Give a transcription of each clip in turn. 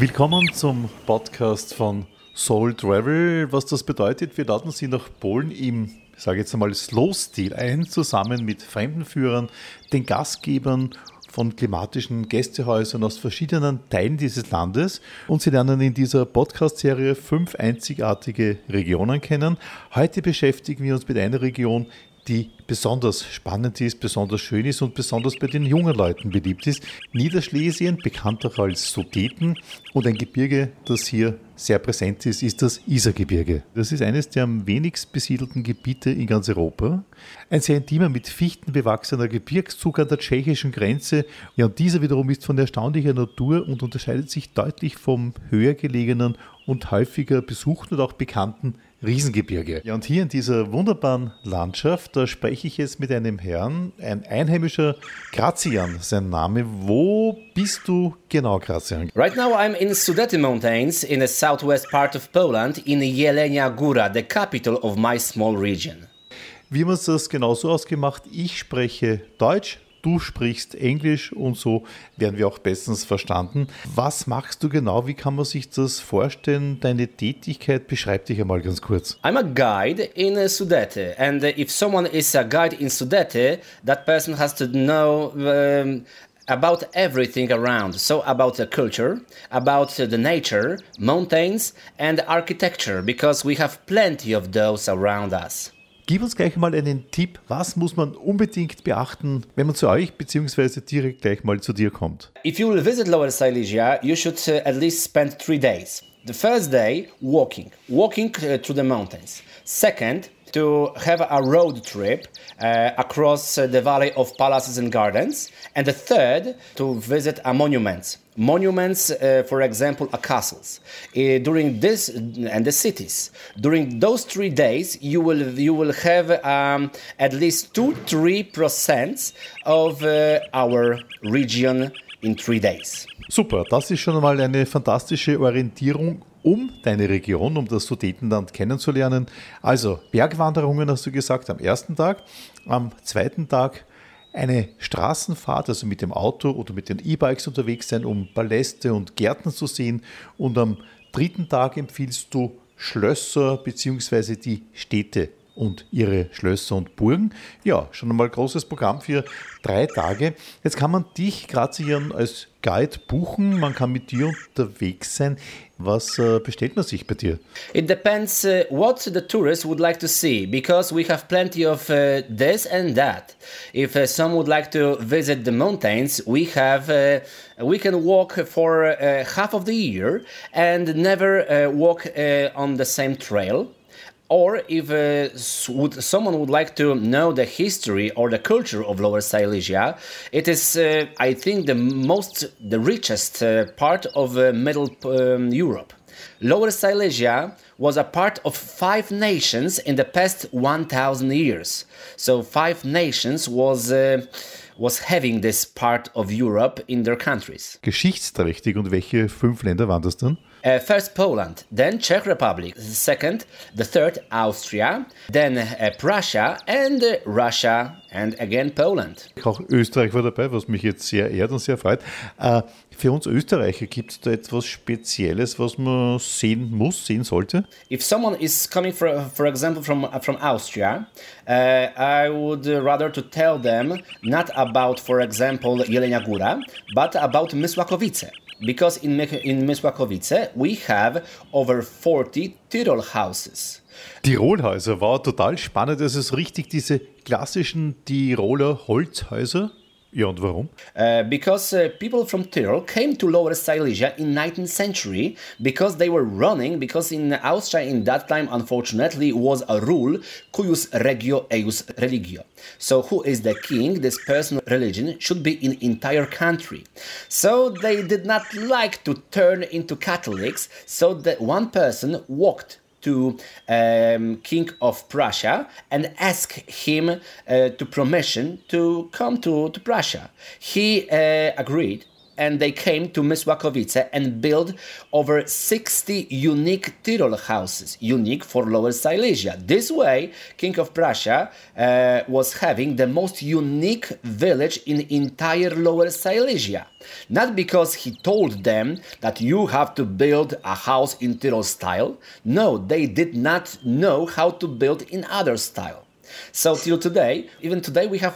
Willkommen zum Podcast von Soul Travel. Was das bedeutet, wir laden Sie nach Polen im, sage jetzt einmal, Slow-Stil ein, zusammen mit Fremdenführern, den Gastgebern von klimatischen Gästehäusern aus verschiedenen Teilen dieses Landes und Sie lernen in dieser Podcast-Serie fünf einzigartige Regionen kennen. Heute beschäftigen wir uns mit einer Region, die besonders spannend ist, besonders schön ist und besonders bei den jungen Leuten beliebt ist. Niederschlesien, bekannt auch als Sudeten und ein Gebirge, das hier sehr präsent ist, ist das Isergebirge. Das ist eines der am wenigst besiedelten Gebiete in ganz Europa. Ein sehr intimer, mit Fichten bewachsener Gebirgszug an der tschechischen Grenze. Ja, und dieser wiederum ist von erstaunlicher Natur und unterscheidet sich deutlich vom höher gelegenen und häufiger besuchten und auch bekannten Riesengebirge. Ja, und hier in dieser wunderbaren Landschaft, da spreche ich jetzt mit einem Herrn, ein einheimischer Grazian, sein Name. Wo bist du genau, Grazian? Right now I'm in Sudety Mountains in the southwest part of Poland in Jelenia Góra, the capital of my small region. Wir haben uns das genauso ausgemacht. Ich spreche Deutsch, du sprichst Englisch und so werden wir auch bestens verstanden. Was machst du genau? Wie kann man sich das vorstellen? Deine Tätigkeit beschreib dich einmal ganz kurz. I'm a guide in Sudete and if someone is a guide in Sudete, that person has to know um, about everything around. So about the culture, about the nature, mountains and architecture because we have plenty of those around us. Gib uns gleich mal einen Tipp, was muss man unbedingt beachten, wenn man zu euch bzw. direkt gleich mal zu dir kommt? If you will visit Lower Silesia, you should uh, at least spend three days. The first day, walking, walking uh, through the mountains. Second, to have a road trip uh, across uh, the valley of palaces and gardens. And the third, to visit a monument. Monuments, uh, for example, a castles. Uh, during this and the cities. During those three days, you will you will have um, at least two three percent of uh, our region in three days. Super, das ist schon einmal eine fantastische Orientierung um deine Region, um das Sudetenland kennenzulernen. Also Bergwanderungen hast du gesagt am ersten Tag, am zweiten Tag eine Straßenfahrt, also mit dem Auto oder mit den E-Bikes unterwegs sein, um Paläste und Gärten zu sehen. Und am dritten Tag empfiehlst du Schlösser bzw. die Städte und ihre Schlösser und Burgen. Ja, schon einmal großes Programm für drei Tage. Jetzt kann man dich Grazian als Guide buchen, man kann mit dir unterwegs sein. Was äh, bestellt man sich bei dir? It depends uh, what the tourist would like to see because we have plenty of uh, this and that. If uh, some would like to visit the mountains, we have uh, we can walk for uh, half of the year and never uh, walk on the same trail or if uh, would, someone would like to know the history or the culture of Lower Silesia, it is, uh, I think, the most, the richest uh, part of uh, Middle um, Europe. Lower Silesia was a part of five nations in the past 1,000 years. So five nations was uh, was having this part of Europe in their countries. Geschichtsträchtig und welche fünf Länder waren das dann? Uh, first Poland, then Czech Republic, second, the third Austria, then uh, Prussia and uh, Russia and again Poland. Auch Österreich war dabei, was mich jetzt sehr ehrt und sehr freut. Äh, für uns Österreicher gibt es da etwas Spezielles, was man sehen muss, sehen sollte? If someone is coming, for, for example, from, from Austria, uh, I would rather to tell them not about, for example, Jelenia Góra, but about Mysłakowice. Because in, in Mysłakowice we have over 40 Tirol houses. Tirolhäuser war total spannend. Das ist richtig diese klassischen Tiroler Holzhäuser. Ja? Uh, because uh, people from Tyrol came to Lower Silesia in 19th century because they were running, because in Austria in that time, unfortunately, was a rule, cuius regio eius religio. So who is the king, this personal religion, should be in entire country. So they did not like to turn into Catholics, so that one person walked to um, King of Prussia and ask him uh, to permission to come to, to Prussia. He uh, agreed and they came to Mysłakowice and built over 60 unique Tyrol houses, unique for Lower Silesia. This way, King of Prussia uh, was having the most unique village in entire Lower Silesia. Not because he told them that you have to build a house in Tyrol style. No, they did not know how to build in other style. So till today, even today, we have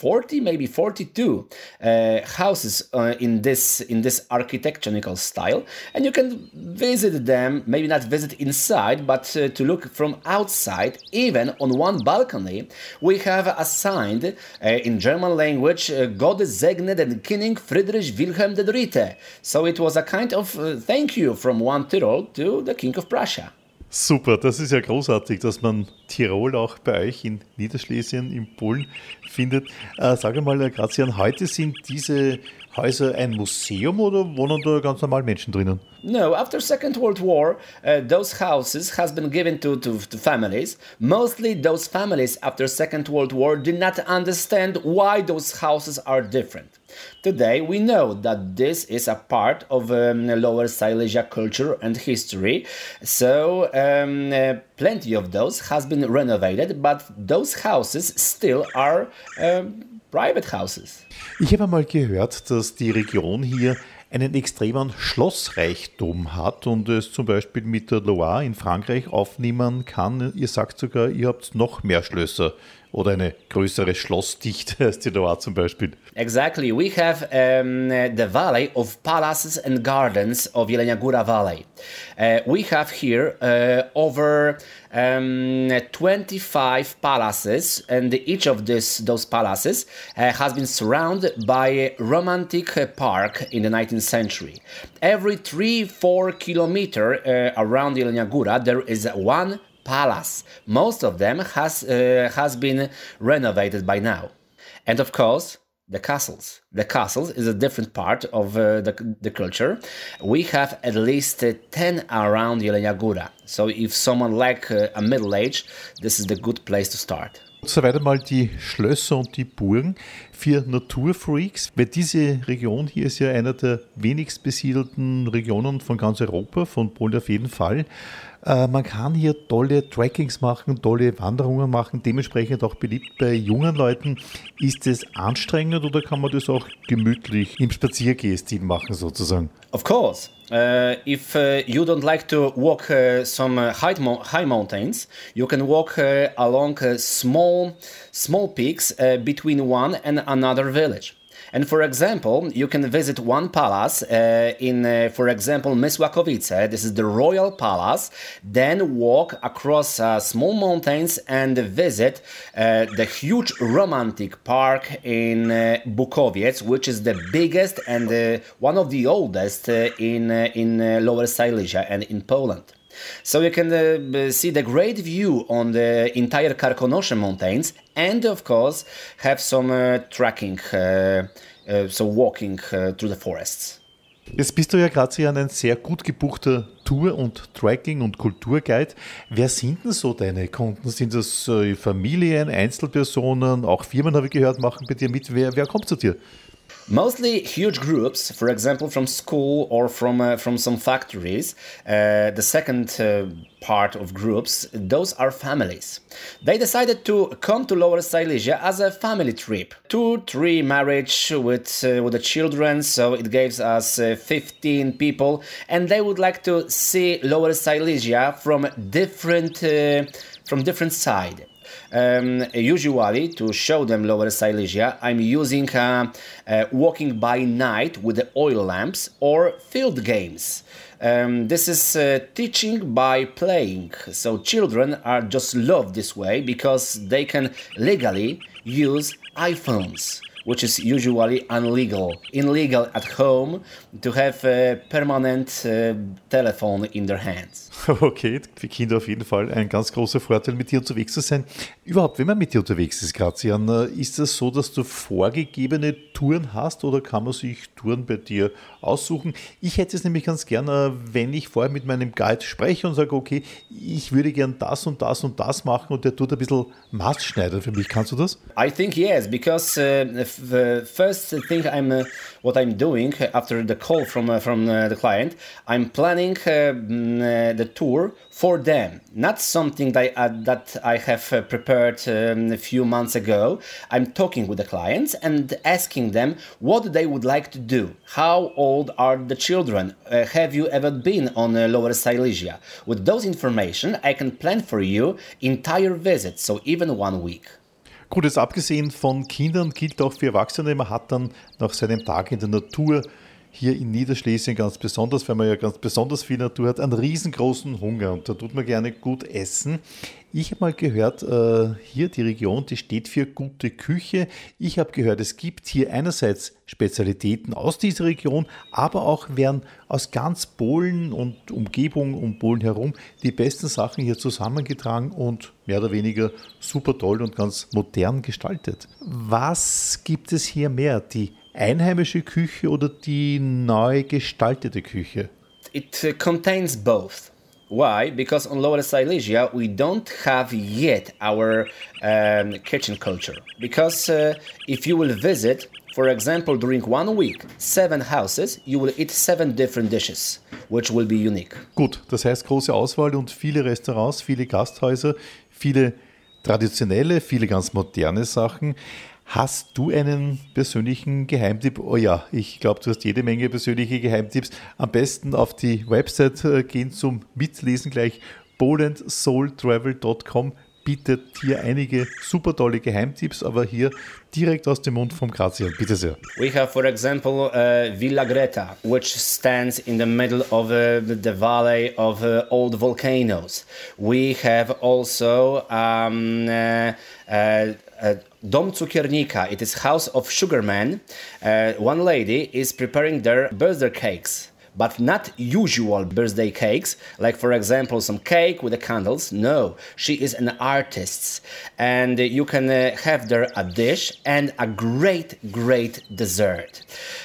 40 maybe 42 uh, houses uh, in this in this architectonical style. And you can visit them maybe not visit inside but uh, to look from outside even on one balcony we have assigned uh, in german language uh, gott segne den König friedrich wilhelm dritte so it was a kind of uh, thank you from one tyrol to the king of prussia. Super, das ist ja großartig, dass man Tirol auch bei euch in Niederschlesien, in Polen findet. Äh, mal, Grazian, heute sind diese Häuser ein Museum oder wohnen da ganz normal Menschen drinnen? No, after Second World War, uh, those houses has been given to, to, to, families. Mostly those families after Second World War did not understand why those houses are different. Today we know that this is a part of um, Lower Silesia culture and history. So um, uh, plenty of those has been renovated, but those houses still are um, private houses. Ich habe mal gehört, dass die Region hier einen extremen Schlossreichtum hat und es zum Beispiel mit der Loire in Frankreich aufnehmen kann. Ihr sagt sogar, ihr habt noch mehr Schlösser oder eine größere Schlossdichte als die Loire zum Beispiel. Exactly. We have um, the valley of palaces and gardens of Jelenia Valley. Uh, we have here uh, over um, 25 palaces, and each of this, those palaces uh, has been surrounded by a romantic park in the 19th century. Every three, four kilometer uh, around Jelenia there is one palace. Most of them has uh, has been renovated by now, and of course the castles. The castles is a different part of uh, the, the culture. We have at least uh, 10 around Jelenia Góra. So if someone like uh, a middle age, this is the good place to start. Soweit einmal die Schlösser und die Burgen für Naturfreaks, weil diese Region hier ist ja einer der wenigst besiedelten Regionen von ganz Europa, von Polen auf jeden Fall. Äh, man kann hier tolle Trackings machen, tolle Wanderungen machen, dementsprechend auch beliebt bei jungen Leuten. Ist es anstrengend oder kann man das auch gemütlich im Spaziergehstil machen sozusagen? Of course. Uh, if uh, you don't like to walk uh, some high, mo high, mountains, you can walk along small small peaks between one and another village. And for example, you can visit one palace uh, in, uh, for example, Mysłakowice. This is the royal palace. Then walk across uh, small mountains and visit uh, the huge romantic park in uh, Bukowiec, which is the biggest and uh, one of the oldest in in Lower Silesia and in Poland. So you can uh, see the great view on the entire Karkonosze mountains and of course have some uh, trekking, uh, uh so walking uh, through the forests. Jetzt bist du ja gerade hier ein sehr gut gebuchter Tour- und Tracking- und Kulturguide. Wer sind denn so deine Kunden? Sind das äh, Familien, Einzelpersonen, auch Firmen, habe ich gehört, machen bei dir mit? Wer, wer kommt zu dir? Mostly huge groups for example from school or from uh, from some factories. Uh, the second uh, part of groups those are families. They decided to come to lower silesia as a family trip. Two three marriage with uh, with the children so it gives us uh, 15 people and they would like to see lower silesia from different uh, from different side um, usually, to show them Lower Silesia, I'm using uh, uh, walking by night with the oil lamps or field games. Um, this is uh, teaching by playing. So children are just loved this way because they can legally use iPhones which is usually illegal. Illegal at home to have a permanent uh, telephone in their hands. Okay, für Kinder auf jeden Fall ein ganz großer Vorteil, mit dir unterwegs zu sein. Überhaupt, wenn man mit dir unterwegs ist, Grazian, äh, ist es das so, dass du vorgegebene Touren hast oder kann man sich Touren bei dir aussuchen? Ich hätte es nämlich ganz gerne, wenn ich vorher mit meinem Guide spreche und sage, okay, ich würde gern das und das und das machen und der tut ein bisschen Maßschneider für mich. Kannst du das? I think yes, because uh, the first thing I'm uh, what I'm doing after the call from uh, from uh, the client, I'm planning uh, mm, the tour for them, not something that I, that I have prepared um, a few months ago. I'm talking with the clients and asking them what they would like to do. How old are the children? have you ever been on Lower Silesia? With those information, I can plan for you entire visit, so even one week. Gut, jetzt abgesehen von Kindern gilt auch für Erwachsene, man hat dann nach seinem Tag in der Natur hier in Niederschlesien ganz besonders, weil man ja ganz besonders viel Natur hat, einen riesengroßen Hunger und da tut man gerne gut essen. Ich habe mal gehört, äh, hier die Region, die steht für gute Küche. Ich habe gehört, es gibt hier einerseits Spezialitäten aus dieser Region, aber auch werden aus ganz Polen und Umgebung um Polen herum die besten Sachen hier zusammengetragen und mehr oder weniger super toll und ganz modern gestaltet. Was gibt es hier mehr? Die einheimische Küche oder die neu gestaltete Küche? It uh, contains both. Why? Because on Lower Silesia we don't have yet our um, kitchen culture. Because uh, if you will visit, for example, during one week, seven houses, you will eat seven different dishes, which will be unique. Gut, das heißt große Auswahl und viele Restaurants, viele Gasthäuser, viele traditionelle, viele ganz moderne Sachen. Hast du einen persönlichen Geheimtipp? Oh ja, ich glaube, du hast jede Menge persönliche Geheimtipps. Am besten auf die Website äh, gehen zum Mitlesen gleich polandsoultravel.com bietet hier einige super tolle Geheimtipps, aber hier direkt aus dem Mund vom Grazian. Bitte sehr. We have, for example, uh, Villa Greta, which stands in the middle of uh, the valley of uh, old volcanoes. We have also um, uh, uh, Dom Cukiernika, it is House of Sugarman. Uh, one lady is preparing their birthday cakes but not usual birthday cakes, like for example some cake with the candles. No, she is an artist, and you can uh, have there a dish and a great, great dessert.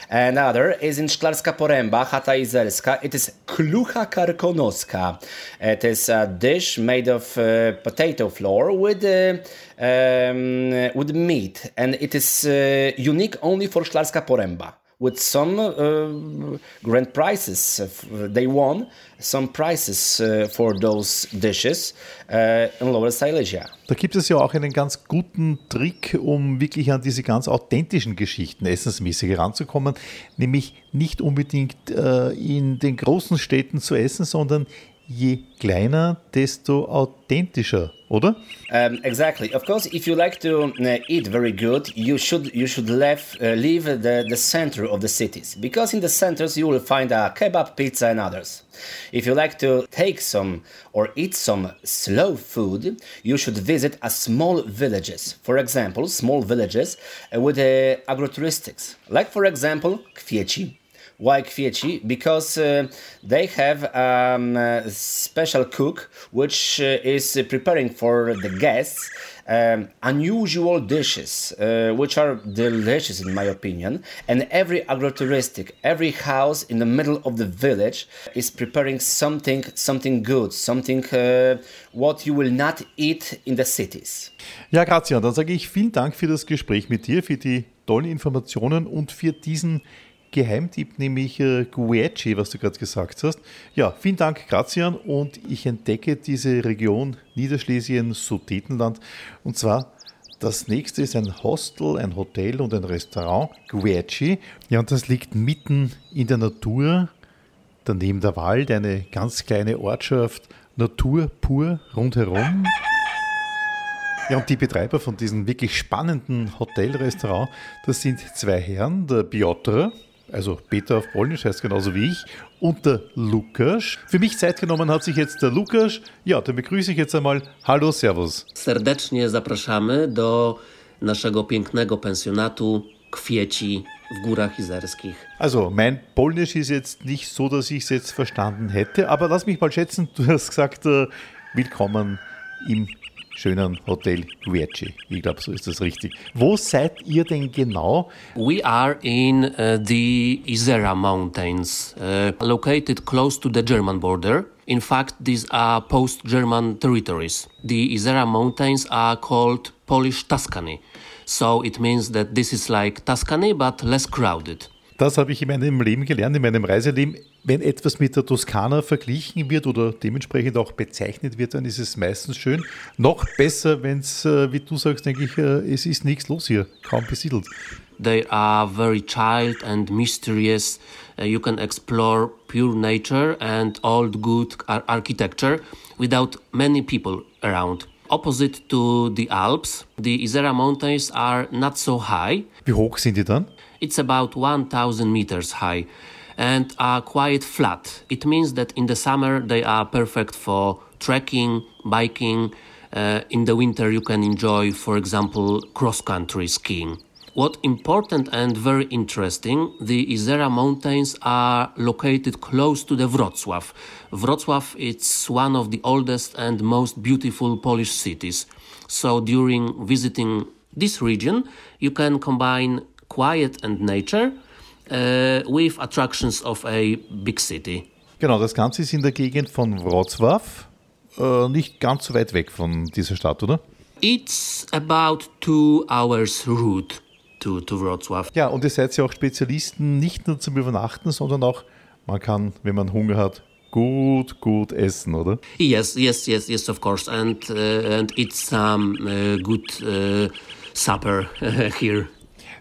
Another is in Szklarska Poręba, Chata Izelska. It is klucha karkonoska. It is a dish made of uh, potato flour with uh, um, with meat, and it is uh, unique only for Szklarska Poręba with some uh, grand prizes. They won some prizes uh, for those dishes uh, in Lower Silesia. Da gibt es ja auch einen ganz guten Trick, um wirklich an diese ganz authentischen Geschichten essensmäßig heranzukommen, nämlich nicht unbedingt äh, in den großen Städten zu essen, sondern je kleiner, desto authentischer, oder? Um, exactly. Of course, if you like to uh, eat very good, you should you should leave, uh, leave the, the center of the cities because in the centers you will find a kebab, pizza, and others. If you like to take some or eat some slow food, you should visit a small villages. For example, small villages uh, with uh, agrotouristics, like for example Kwieci why Kwieci? Because uh, they have um, a special cook which uh, is preparing for the guests um, unusual dishes, uh, which are delicious in my opinion. And every agrotouristic, every house in the middle of the village is preparing something, something good, something uh, what you will not eat in the cities. Ja, Grazian, dann sage ich vielen Dank für das Gespräch mit dir, für die tollen Informationen und für diesen Geheimtipp, nämlich äh, Guerci, was du gerade gesagt hast. Ja, vielen Dank, Grazian. Und ich entdecke diese Region Niederschlesien, Sudetenland. Und zwar das nächste ist ein Hostel, ein Hotel und ein Restaurant, Guerci. Ja, und das liegt mitten in der Natur, daneben der Wald, eine ganz kleine Ortschaft, Natur pur rundherum. Ja, und die Betreiber von diesem wirklich spannenden Hotelrestaurant, das sind zwei Herren, der Piotr, also Peter auf Polnisch heißt genauso wie ich, und der Lukas. Für mich Zeit genommen hat sich jetzt der Lukas. Ja, dann begrüße ich jetzt einmal. Hallo, Servus. Serdecznie zapraszamy do naszego pięknego pensjonatu Kwieci w Górach Izerskich. Also, mein Polnisch ist jetzt nicht so, dass ich es jetzt verstanden hätte, aber lass mich mal schätzen, du hast gesagt, äh, willkommen im schönen Hotel Guerci. Ich glaube, so ist das richtig. Wo seid ihr denn genau? We are in uh, the Isera Mountains, uh, located close to the German border. In fact, these are post-German territories. The Isera Mountains are called Polish Tuscany. So it means that this is like Tuscany, but less crowded. Das habe ich in meinem Leben gelernt, in meinem Reiseleben. Wenn etwas mit der Toskana verglichen wird oder dementsprechend auch bezeichnet wird, dann ist es meistens schön. Noch besser, wenn es, äh, wie du sagst, denke ich, äh, es ist nichts los hier, kaum besiedelt. They are very child and mysterious. Uh, you can explore pure nature and old good ar architecture without many people around. Opposite to the Alps, the Isera Mountains are not so high. Wie hoch sind die dann? It's about 1000 meters high and are quite flat. It means that in the summer they are perfect for trekking, biking. Uh, in the winter you can enjoy, for example, cross-country skiing. What important and very interesting, the Izera Mountains are located close to the Wrocław. Wrocław is one of the oldest and most beautiful Polish cities. So during visiting this region, you can combine quiet and nature uh, with attractions of a big city. Genau, das Ganze ist in der Gegend von Wrocław, äh, nicht ganz so weit weg von dieser Stadt, oder? It's about two hours route to, to Wrocław. Ja, und ihr seid ja auch Spezialisten, nicht nur zum Übernachten, sondern auch, man kann, wenn man Hunger hat, gut, gut essen, oder? Yes, yes, yes, yes, of course, and uh, and eat some uh, good uh, supper here.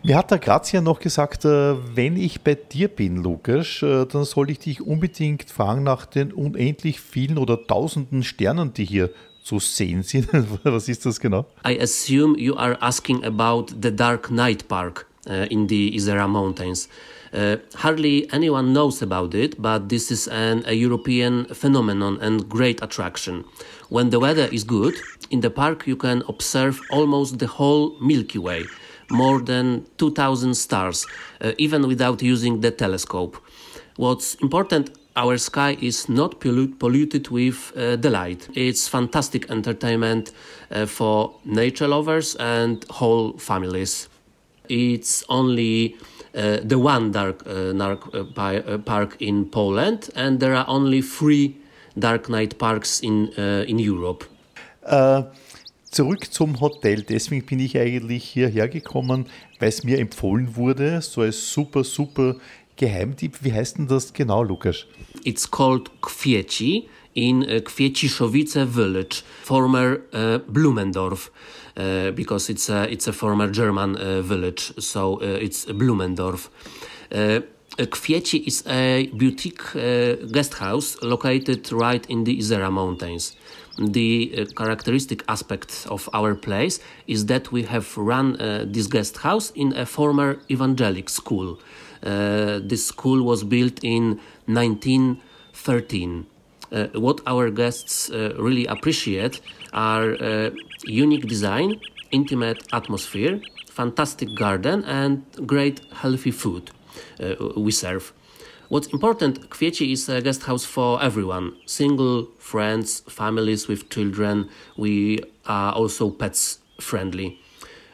Mir hat der Grazia noch gesagt, äh, wenn ich bei dir bin, Lukas, äh, dann soll ich dich unbedingt fragen nach den unendlich vielen oder tausenden Sternen, die hier zu sehen sind. Was ist das genau? I assume you are asking about the Dark Night Park uh, in the Isera Mountains. Uh, hardly anyone knows about it, but this is an, a European phenomenon and great attraction. When the weather is good, in the park you can observe almost the whole Milky Way, more than 2000 stars, uh, even without using the telescope. What's important our sky is not pollu- polluted with uh, the light. It's fantastic entertainment uh, for nature lovers and whole families. It's only uh, the one dark, dark uh, uh, park in Poland, and there are only three dark night parks in, in Europe. Zurück zum Hotel. Deswegen bin ich eigentlich hierher gekommen, weil es mir empfohlen wurde, so als super, super Geheimtipp. Wie heißt denn das genau, Lukas? It's called Kwieci in uh, Kwieciszowice village, former uh, Blumendorf, uh, because it's a, it's a former German uh, village, so it's Blumendorf. Kwieci is a boutique guest house located right in the Isera Mountains. The uh, characteristic aspect of our place is that we have run uh, this guest house in a former evangelic school. Uh, this school was built in 1913. Uh, what our guests uh, really appreciate are uh, unique design, intimate atmosphere, fantastic garden, and great healthy food we serve. What's important, Kwieci is a guest house for everyone single, friends, families with children. We are also pets friendly.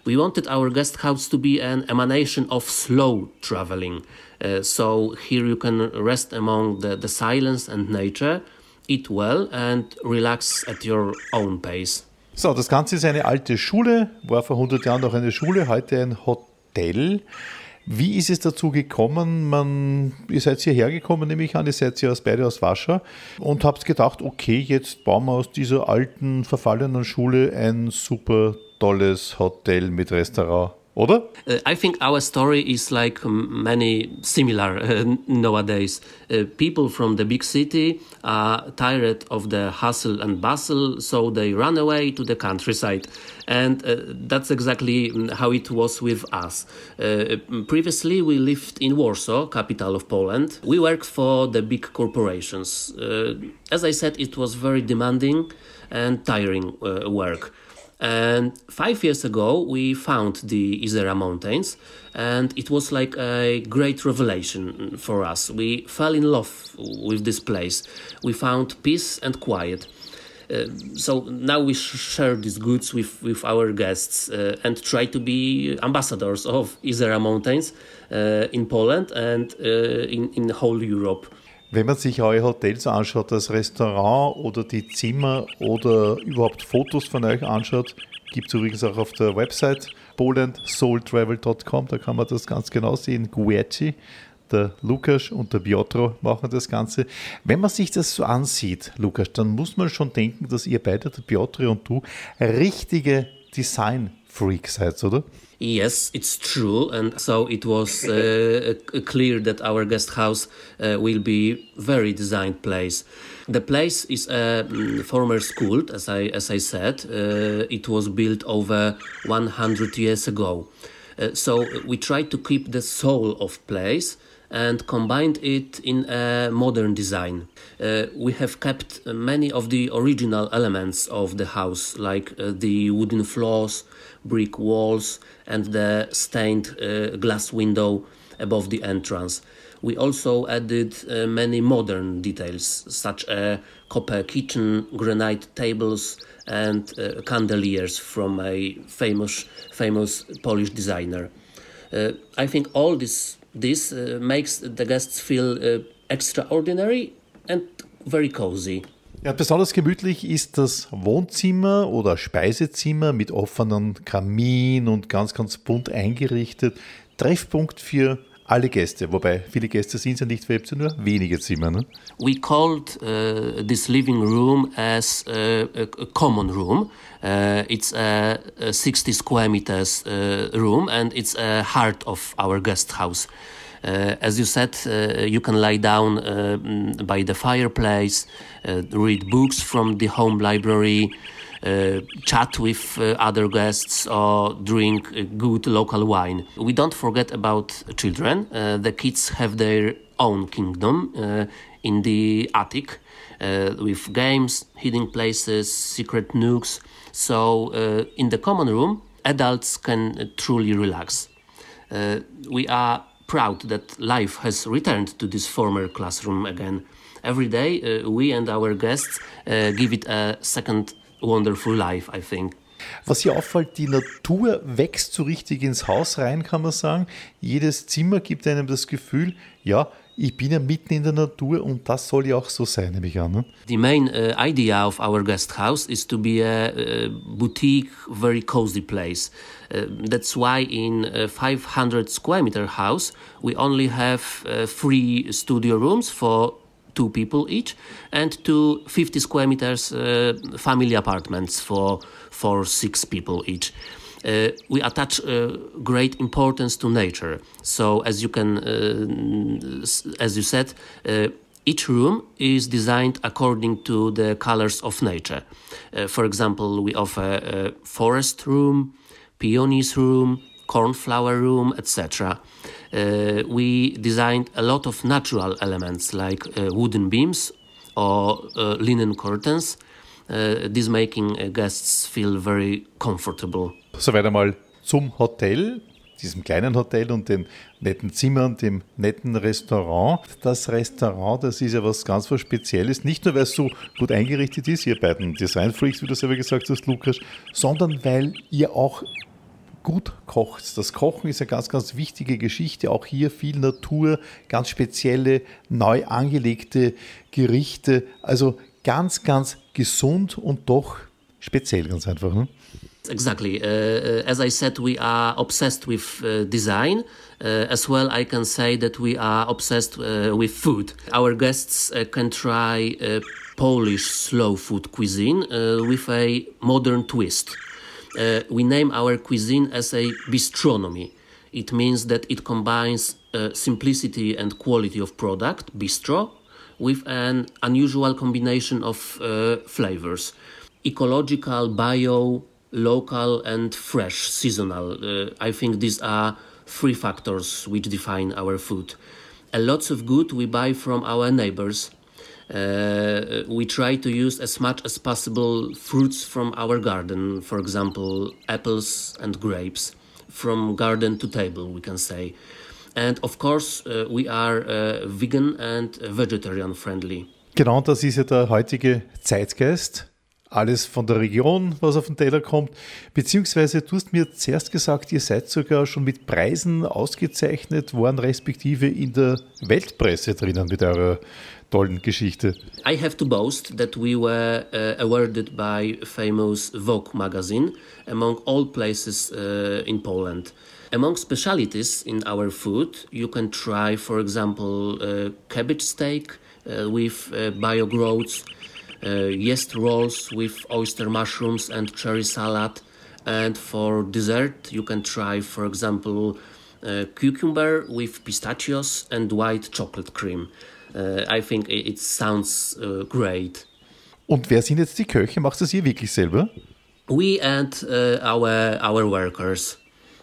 We wanted our guest house to be an emanation of slow traveling. Uh, so here you can rest among the, the silence and nature, eat well, and relax at your own pace. So, das Ganze ist eine alte Schule, war vor 100 Jahren noch eine Schule, heute ein Hotel. Wie ist es dazu gekommen? Man, ihr seid hierher gekommen, nehme ich an, ihr seid ja beide aus Warschau und habt gedacht, okay, jetzt bauen wir aus dieser alten, verfallenen Schule ein super tolles Hotel mit Restaurant. Oder? Uh, I think our story is like many similar uh, nowadays. Uh, people from the big city are tired of the hustle and bustle, so they run away to the countryside. And uh, that's exactly how it was with us. Uh, previously, we lived in Warsaw, capital of Poland. We worked for the big corporations. Uh, as I said, it was very demanding and tiring work. And five years ago, we found the Isera Mountains, and it was like a great revelation for us. We fell in love with this place. We found peace and quiet. Uh, so now we sh share these goods with, with our guests uh, and try to be ambassadors of Isera Mountains uh, in Poland and uh, in, in whole Europe. Wenn man sich eure Hotels anschaut, das Restaurant oder die Zimmer oder überhaupt Fotos von euch anschaut, gibt es übrigens auch auf der Website polandsoultravel.com, da kann man das ganz genau sehen. Guerci, der Lukas und der Piotro machen das Ganze. Wenn man sich das so ansieht, Lukas, dann muss man schon denken, dass ihr beide, der Piotro und du, richtige Design-Freaks seid, oder? Yes, it's true, and so it was uh, clear that our guest house uh, will be very designed place. The place is a um, former school, as I as I said. Uh, it was built over 100 years ago, uh, so we tried to keep the soul of place and combined it in a modern design. Uh, we have kept many of the original elements of the house, like uh, the wooden floors, brick walls, and the stained uh, glass window above the entrance. We also added uh, many modern details, such as copper kitchen, granite tables, and uh, from a famous, famous Polish designer. Uh, I think all this this uh, makes the guests feel uh, extraordinary and very cozy. Ja, besonders gemütlich ist das Wohnzimmer oder Speisezimmer mit offenem Kamin und ganz, ganz bunt eingerichtet. Treffpunkt für alle Gäste, wobei viele Gäste sind ja nicht, weil ihr nur wenige Zimmer. Ne? We called uh, this living room as a, a, a common room. Uh, it's a, a 60 square meters uh, room and it's a heart of our guest house. Uh, as you said, uh, you can lie down uh, by the fireplace, read books from the home library, chat with other guests, or drink good local wine. We don't forget about children. the kids have their own kingdom in the attic uh, with games, hidden places, secret nooks. So, uh, in the common room, adults can truly relax. Uh, we are proud that life has returned to this former classroom again. Every day, uh, we and our guests uh, give it a second wonderful life, I think. Was hier auffällt, die Natur wächst so richtig ins Haus rein, kann man sagen. Jedes Zimmer gibt einem das Gefühl, ja, ich bin ja mitten in der Natur und das soll ja auch so sein, nehme ich an. Ne? The main uh, idea of our guest house is to be a, a boutique, very cozy place. Uh, that's why in a 500 square meter house we only have uh, three studio rooms for two people each and two 50 square meters uh, family apartments for for six people each. Uh, we attach uh, great importance to nature. So, as you can, uh, as you said, each room is designed according to the colors of nature. for example, we offer a forest room, peonies room, cornflower room, etc. Uh, we designed a lot of natural elements like uh, wooden beams or uh, linen curtains, this making guests feel very comfortable. Soweit einmal zum Hotel, diesem kleinen Hotel und den netten Zimmern, dem netten Restaurant. Das Restaurant, das ist ja was ganz was Spezielles. Nicht nur, weil es so gut eingerichtet ist, ihr beiden Design-Freaks, wie du selber gesagt hast, Lukas, sondern weil ihr auch gut kocht. Das Kochen ist eine ganz, ganz wichtige Geschichte. Auch hier viel Natur, ganz spezielle, neu angelegte Gerichte. Also ganz, ganz gesund und doch speziell, ganz einfach. Ne? Exactly. Uh, uh, as I said, we are obsessed with uh, design. Uh, as well, I can say that we are obsessed uh, with food. Our guests uh, can try Polish slow food cuisine with a modern twist. we name our cuisine as a bistronomy. It means that it combines simplicity and quality of product, bistro, with an unusual combination of flavors. Ecological, bio, local and fresh, seasonal. Uh, I think these are three factors which define our food. A lots of good we buy from our neighbors. Uh, we try to use as much as possible fruits from our garden, for example, apples and grapes, from garden to table, we can say. And of course, uh, we are uh, vegan and vegetarian friendly. Genau, das ist ja der heutige Zeitgeist. Alles von der Region, was auf den Teller kommt. Beziehungsweise du hast mir zuerst gesagt, ihr seid sogar schon mit Preisen ausgezeichnet worden, respektive in der Weltpresse drinnen mit eurer tollen Geschichte. I have to boast that we were uh, awarded by famous Vogue magazine among all places uh, in Poland. Among specialties in our food, you can try, for example, uh, cabbage steak uh, with uh, bio growths, yeast rolls with oyster mushrooms and cherry salad. And for dessert, you can try, for example, uh, cucumber with pistachios and white chocolate cream. Uh, I think it, sounds uh, great. Und wer sind jetzt die Köche? Machst du das hier wirklich selber? We and uh, our our workers,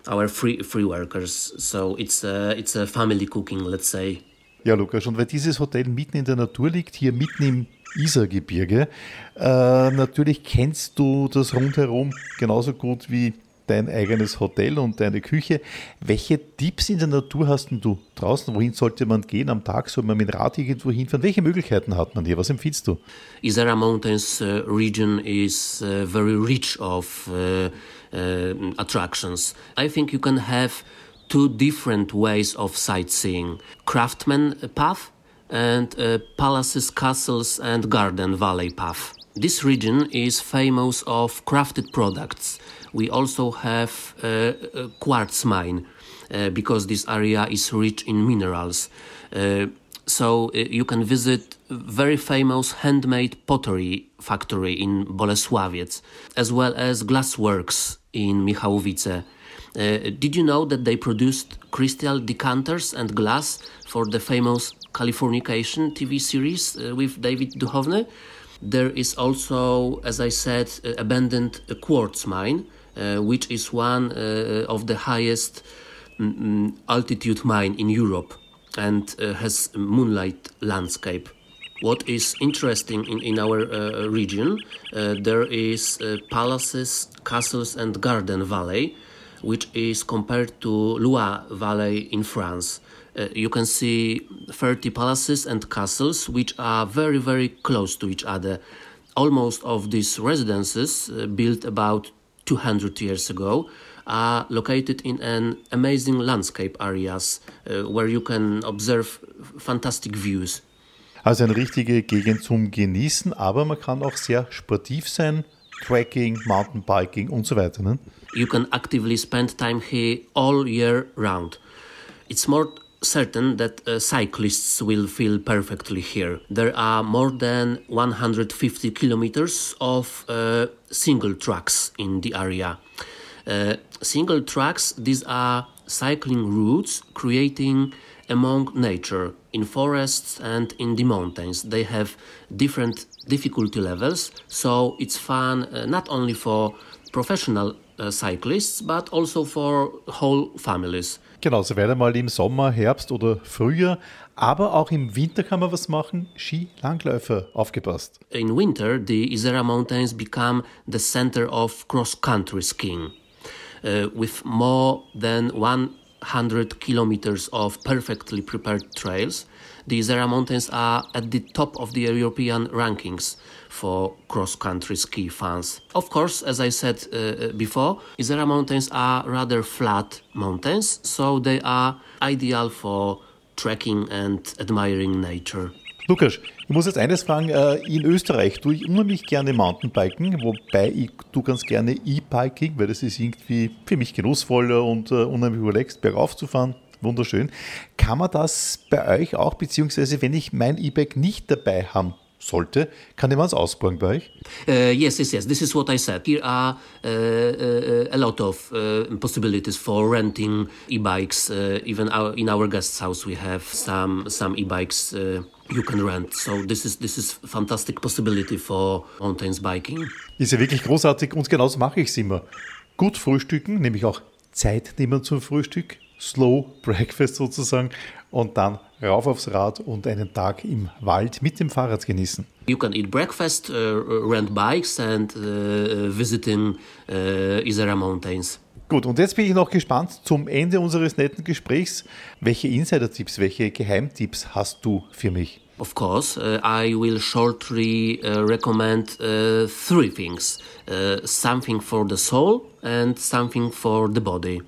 our free free workers. So it's a, it's a family cooking, let's say. Ja, Lukas, und weil dieses Hotel mitten in der Natur liegt, hier mitten im Isargebirge, äh, natürlich kennst du das rundherum genauso gut wie dein eigenes Hotel und deine Küche. Welche Tipps in der Natur hast du draußen? Wohin sollte man gehen am Tag? Soll man mit dem Rad irgendwo hinfahren? Welche Möglichkeiten hat man hier? Was empfiehlst du? Isara Mountains uh, region is uh, very rich of uh, attractions. I think you can have two different ways of sightseeing: craftsman path and uh, palaces, castles, and garden valley path. This region is famous of crafted products. We also have uh, a quartz mine uh, because this area is rich in minerals. Uh, so uh, you can visit very famous handmade pottery factory in Bolesławiec, as well as glassworks in Michałowice. Uh, did you know that they produced crystal decanters and glass for the famous Californication TV series uh, with David Duchovny? There is also, as I said, uh, abandoned quartz mine, uh, which is one uh, of the highest mm, altitude mine in Europe and uh, has moonlight landscape. What is interesting in, in our uh, region, uh, there is palaces, castles, and garden valley, which is compared to Loire Valley in France. Uh, you can see 30 palaces and castles which are very very close to each other almost of these residences uh, built about 200 years ago are located in an amazing landscape areas uh, where you can observe fantastic views also eine richtige Gegend zum Genießen aber man kann auch sehr sportiv sein Trekking, Mountainbiking und so weiter. Ne? You can actively spend time here all year round. It's more certain that uh, cyclists will feel perfectly here. There are more than 150 kilometers of uh, single tracks in the area. Uh, single tracks, these are cycling routes creating among nature in forests and in the mountains. They have different difficulty levels, so it's fun uh, not only for professional uh, cyclists but also for whole families. Genau, so weiter mal im Sommer, Herbst oder Frühjahr. Aber auch im Winter kann man was machen. Skilangläufer, aufgepasst. In winter, the Isera Mountains become the center of cross-country skiing. Uh, with more than 100 kilometers of perfectly prepared trails, the Isera Mountains are at the top of the European rankings for cross-country ski fans. Of course, as I said uh, uh, before, Isera Mountains are rather flat mountains, so they are ideal for trekking and admiring nature. Lukas, ich muss jetzt eines fragen. Äh, in Österreich tue ich unheimlich gerne Mountainbiken, wobei ich tue ganz gerne E-Biking, weil das ist irgendwie für mich genussvoller und äh, unheimlich relaxed, bergauf zu fahren. Wunderschön. Kann man das bei euch auch, beziehungsweise wenn ich mein E-Bike nicht dabei haben sollte, kann jemand ausbauen bei euch? Uh, yes, yes, yes. This is what I said. Here are uh, uh, a lot of possibilities for renting e-bikes. Even our, in our guest house, we have some some e-bikes you can rent. So this is this is fantastic possibility for mountains biking. Ist ja wirklich großartig und genauso mache ich es immer. Gut frühstücken, nämlich auch Zeit nehmen zum Frühstück, Slow Breakfast sozusagen und dann rauf aufs Rad und einen Tag im Wald mit dem Fahrrad genießen. You can eat breakfast, uh, rent bikes and uh, visiting uh, Isera Mountains. Gut, und jetzt bin ich noch gespannt zum Ende unseres netten Gesprächs. Welche Insider-Tipps, welche Geheimtipps hast du für mich? Of course, uh, I will shortly uh, recommend uh, three things uh, something for the soul and something for the body.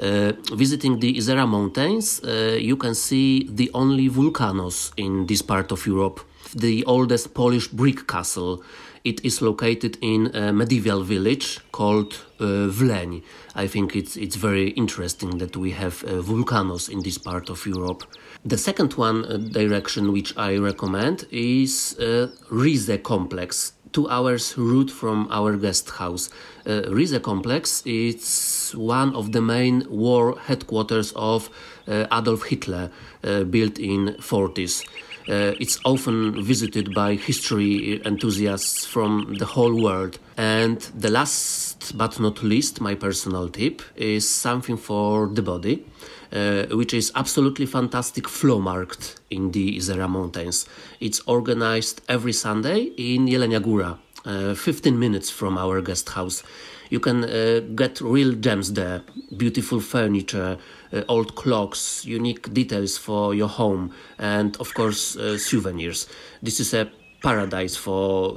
Uh, visiting the Isera Mountains, uh, you can see the only volcanoes in this part of Europe. The oldest Polish brick castle. It is located in a medieval village called uh, Vleń. I think it's it's very interesting that we have uh, volcanoes in this part of Europe. The second one uh, direction which I recommend is uh, Rize complex two hours route from our guest house. Uh, Rize complex is one of the main war headquarters of uh, Adolf Hitler, uh, built in 40s. Uh, it's often visited by history enthusiasts from the whole world. And the last but not least, my personal tip is something for the body, uh, which is absolutely fantastic flow market in the Izera Mountains. It's organized every Sunday in Jelenia uh, 15 minutes from our guest house. You can uh, get real gems there beautiful furniture, uh, old clocks, unique details for your home, and of course, uh, souvenirs. This is a paradise for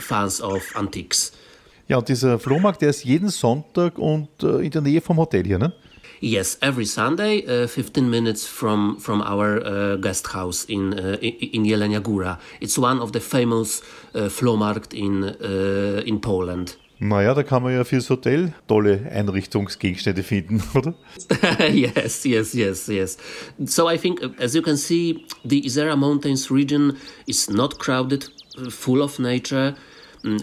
fans of antiques. Ja, und dieser Flohmarkt, der ist jeden Sonntag und äh, in der Nähe vom Hotel hier, ne? Yes, every Sunday, uh, 15 minutes from from our uh, guest house in uh, in Jelenia Góra. It's one of the famous uh, Flohmarkt in uh, in Poland. Naja, da kann man ja fürs Hotel tolle Einrichtungsgegenstände finden, oder? yes, yes, yes, yes. So I think, as you can see, the Isera Mountains region is not crowded, full of nature,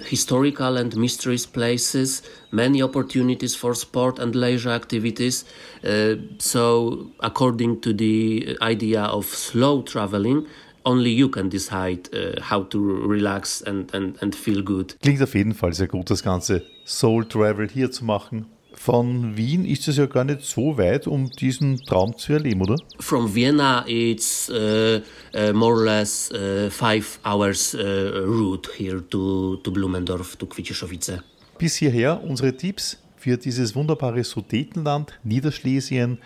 historical and mysterious places, many opportunities for sport and leisure activities. Uh, so, according to the idea of slow traveling, only you can decide uh, how to relax and, and, and feel good. Klingt auf jeden Fall sehr gut, das ganze Soul Travel hier zu machen. Von Wien ist es ja gar nicht so weit, um diesen Traum zu erleben, oder? From Vienna, it's uh, uh, more or less uh, five hours uh, route here to, to Blumendorf, to Kwiciszowice. Bis hierher unsere Tipps für dieses wunderbare Sudetenland, Niederschlesien.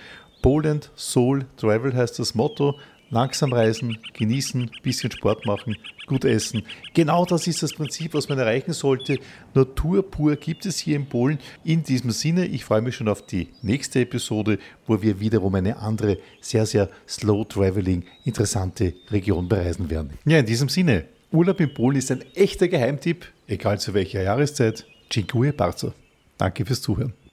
Poland Soul Travel heißt das Motto. Langsam reisen, genießen, bisschen Sport machen, gut essen. Genau das ist das Prinzip, was man erreichen sollte. Natur pur gibt es hier in Polen. In diesem Sinne, ich freue mich schon auf die nächste Episode, wo wir wiederum eine andere, sehr, sehr slow traveling, interessante Region bereisen werden. Ja, in diesem Sinne, Urlaub in Polen ist ein echter Geheimtipp, egal zu welcher Jahreszeit. Dziękuję bardzo. Danke fürs Zuhören.